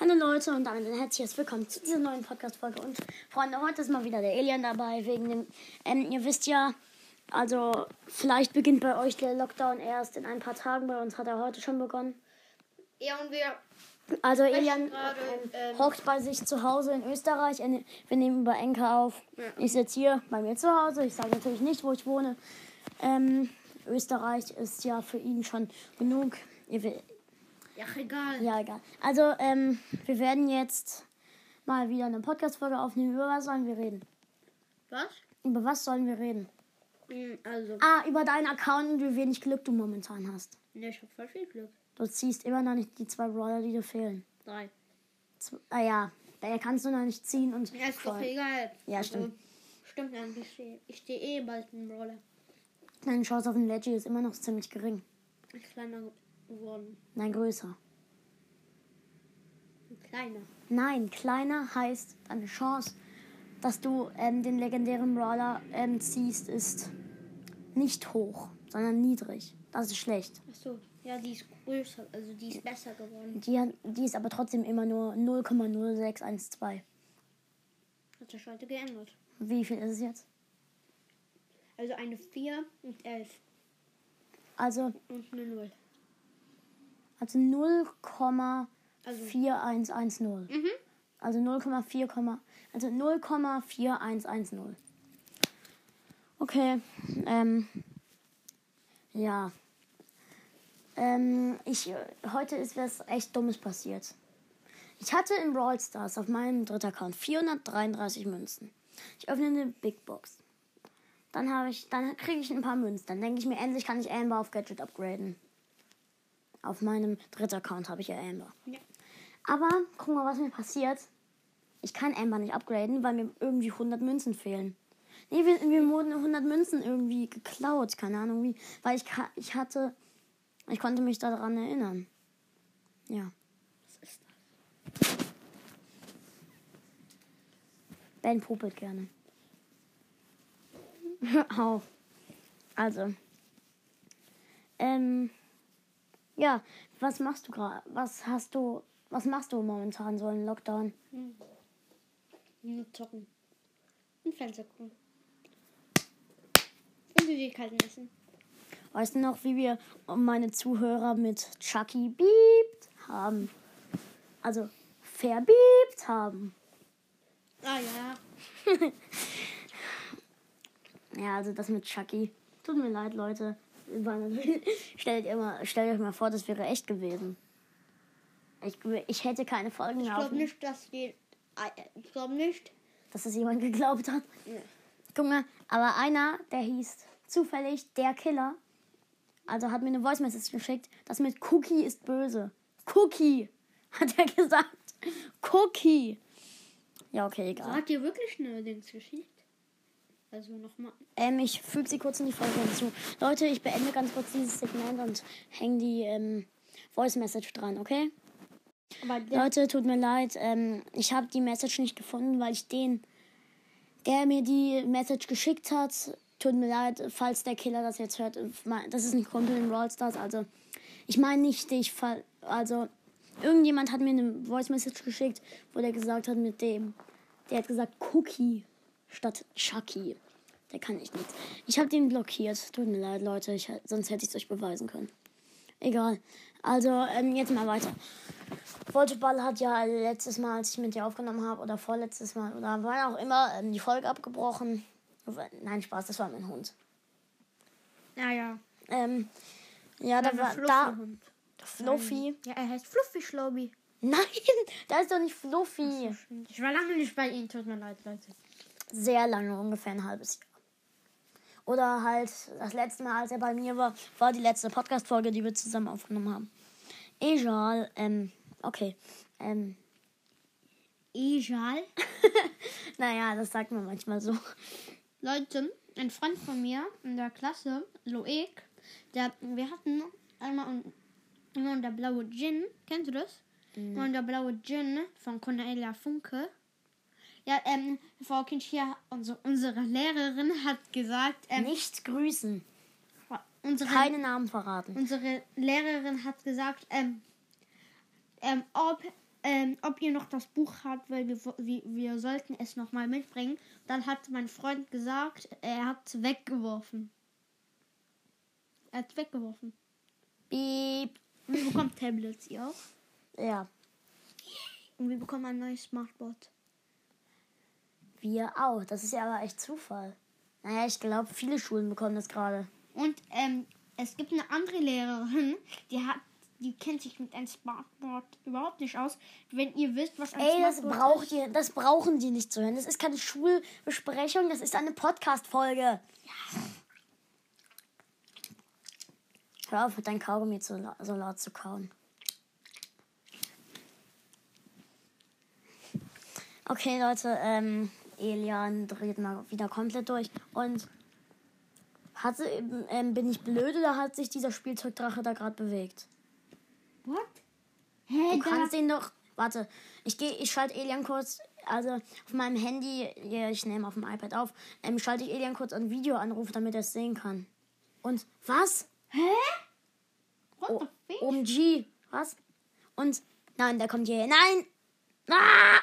Hallo Leute und damit ein herzliches Willkommen zu dieser neuen Podcast-Folge. Und Freunde, heute ist mal wieder der Alien dabei, wegen dem, ähm, ihr wisst ja, also vielleicht beginnt bei euch der Lockdown erst in ein paar Tagen, bei uns hat er heute schon begonnen. Ja, und wir. Also Elian gerade, ähm, ähm, hockt bei sich zu Hause in Österreich. Er ne- Wir nehmen über Enker auf. Ja. Ich sitze hier bei mir zu Hause. Ich sage natürlich nicht, wo ich wohne. Ähm, Österreich ist ja für ihn schon genug. Ihr Ja, egal. Ja, egal. Also, ähm, wir werden jetzt mal wieder eine Podcast-Folge aufnehmen. Über was sollen wir reden? Was? Über was sollen wir reden? Hm, Also, Ah, über deinen Account und wie wenig Glück du momentan hast. ne, ich hab voll viel Glück. Du ziehst immer noch nicht die zwei Brawler, die dir fehlen. Drei. Z ah ja, daher kannst du noch nicht ziehen und. Ja, ist doch voll. egal. Ja, Also, stimmt. Stimmt, eigentlich. Ich stehe eh bald im Roller. Deine Chance auf den Leggy ist immer noch ziemlich gering. Ein kleiner geworden. Nein, größer. Ein kleiner. Nein, kleiner heißt, deine Chance, dass du ähm, den legendären Brawler ähm, ziehst, ist nicht hoch, sondern niedrig. Das ist schlecht. Achso. Ja, die ist größer. Also, die ist besser geworden. Die, hat- die ist aber trotzdem immer nur 0,0612. Hat sich heute geändert. Wie viel ist es jetzt? Also, eine 4 und 11. Also, Und eine 0. also 0,4110. Mhm. Also 0,4, Komma- also 0,4110. Okay. Ähm, ja. Ähm, ich, heute ist was echt Dummes passiert. Ich hatte in Brawl Stars auf meinem dritten Account 433 Münzen. Ich öffne eine Big Box. Dann habe ich, dann kriege ich ein paar Münzen. Dann denke ich mir, endlich kann ich Amber auf Gadget upgraden. Auf meinem dritten Account habe ich ja Amber. Ja. Aber guck mal, was mir passiert. Ich kann Amber nicht upgraden, weil mir irgendwie 100 Münzen fehlen. Nee, wir, wir wurden 100 Münzen irgendwie geklaut. Keine Ahnung wie. Weil ich, ich hatte. Ich konnte mich daran erinnern. Ja. Was ist das? Ben popelt gerne. Hör auf. Also. Ähm. Ja, was machst du gerade? Was hast du. Was machst du momentan so im Lockdown? Hm. Nur zocken. Und Fernseher gucken. Und Süßigkeiten essen. Weißt du noch, wie wir meine Zuhörer mit Chucky beept haben? Also verbiebt haben. Ah ja. Ja, also das mit Chucky. Tut mir leid, Leute. Stellt, ihr mal, stellt euch mal vor, das wäre echt gewesen. Ich, ich hätte keine Folgen Ich glaube nicht, dass die. Äh, Ich glaube nicht. dass es jemand geglaubt hat. Ja. Guck mal, aber einer, der hieß zufällig der Killer, also hat mir eine Voice Message geschickt, das mit Cookie ist böse. Cookie, hat er gesagt. Cookie. Ja, okay, So egal. hat dir wirklich eine Dings geschickt? Also nochmal. Ähm, ich füge sie kurz in die Folge hinzu. Leute, ich beende ganz kurz dieses Segment und hänge die ähm, Voice Message dran, okay? Leute, tut mir leid, ähm, ich habe die Message nicht gefunden, weil ich den, der mir die Message geschickt hat, tut mir leid, falls der Killer das jetzt hört, mein- das ist ein Kumpel in Brawl Stars, also ich meine nicht dich, also irgendjemand hat mir eine Voice Message geschickt, wo der gesagt hat mit dem, der hat gesagt Cookie statt Chucky. Der kann ich nicht. Ich habe den blockiert. Tut mir leid, Leute. Ich, sonst hätte ich es euch beweisen können. Egal. Also, ähm, jetzt mal weiter. Volteball hat ja letztes Mal, als ich mit dir aufgenommen habe, oder vorletztes Mal, oder wann auch immer, ähm, die Folge abgebrochen. Nein, Spaß, das war mein Hund. naja. Ähm, ja, da war da. Fluffy. Ja, er heißt Fluffy Schlaubi. Nein, da ist doch nicht Fluffy. Ich war lange nicht bei ihm, tut mir leid, Leute. Sehr lange, ungefähr ein halbes Jahr. Oder halt das letzte Mal, als er bei mir war, war die letzte Podcast-Folge, die wir zusammen aufgenommen haben. Egal, ähm, okay. Ähm, Egal. naja, das sagt man manchmal so. Leute, ein Freund von mir in der Klasse, Loek, der, wir hatten einmal un- immer der blaue Gin, kennst du das? Und der blaue Gin von Cornelia Funke. Ja, ähm, Frau Kind hier, unsere, unsere Lehrerin hat gesagt, ähm, Nicht grüßen. unsere, Keine Namen verraten. unsere Lehrerin hat gesagt, ähm, ähm, ob ähm, ob ihr noch das Buch habt, weil wir, wir, wir sollten es nochmal mitbringen. Dann hat mein Freund gesagt, er hat es weggeworfen. Er hat es weggeworfen. Beep. Und wir bekommen Tablets, ihr auch? Ja, Und wir bekommen ein neues Smartboard. Wir auch. Das ist ja aber echt Zufall. Naja, ich glaube, viele Schulen bekommen das gerade. Und ähm, es gibt eine andere Lehrerin, die hat, die kennt sich mit einem Smartboard überhaupt nicht aus. Wenn ihr wisst, was ein Ey, das Smartboard braucht ihr, das brauchen die nicht zu hören. Das ist keine Schulbesprechung, das ist eine Podcast-Folge. Hör auf, mit deinem Kaugummi so laut zu kauen. Okay, Leute, ähm, Elian dreht mal wieder komplett durch. Und hatte, ähm, bin ich blöd oder hat sich dieser Spielzeugdrache da gerade bewegt? What? Hä, Du da, kannst ihn doch. Warte, ich gehe, ich schalte Elian kurz. Also auf meinem Handy, ich nehme auf dem iPad auf, ähm, schalte ich Elian kurz ein Videoanruf, damit er es sehen kann. Und was? Hä? What the fuck? OMG. Was? Und nein, der kommt hier. Nein! Ah!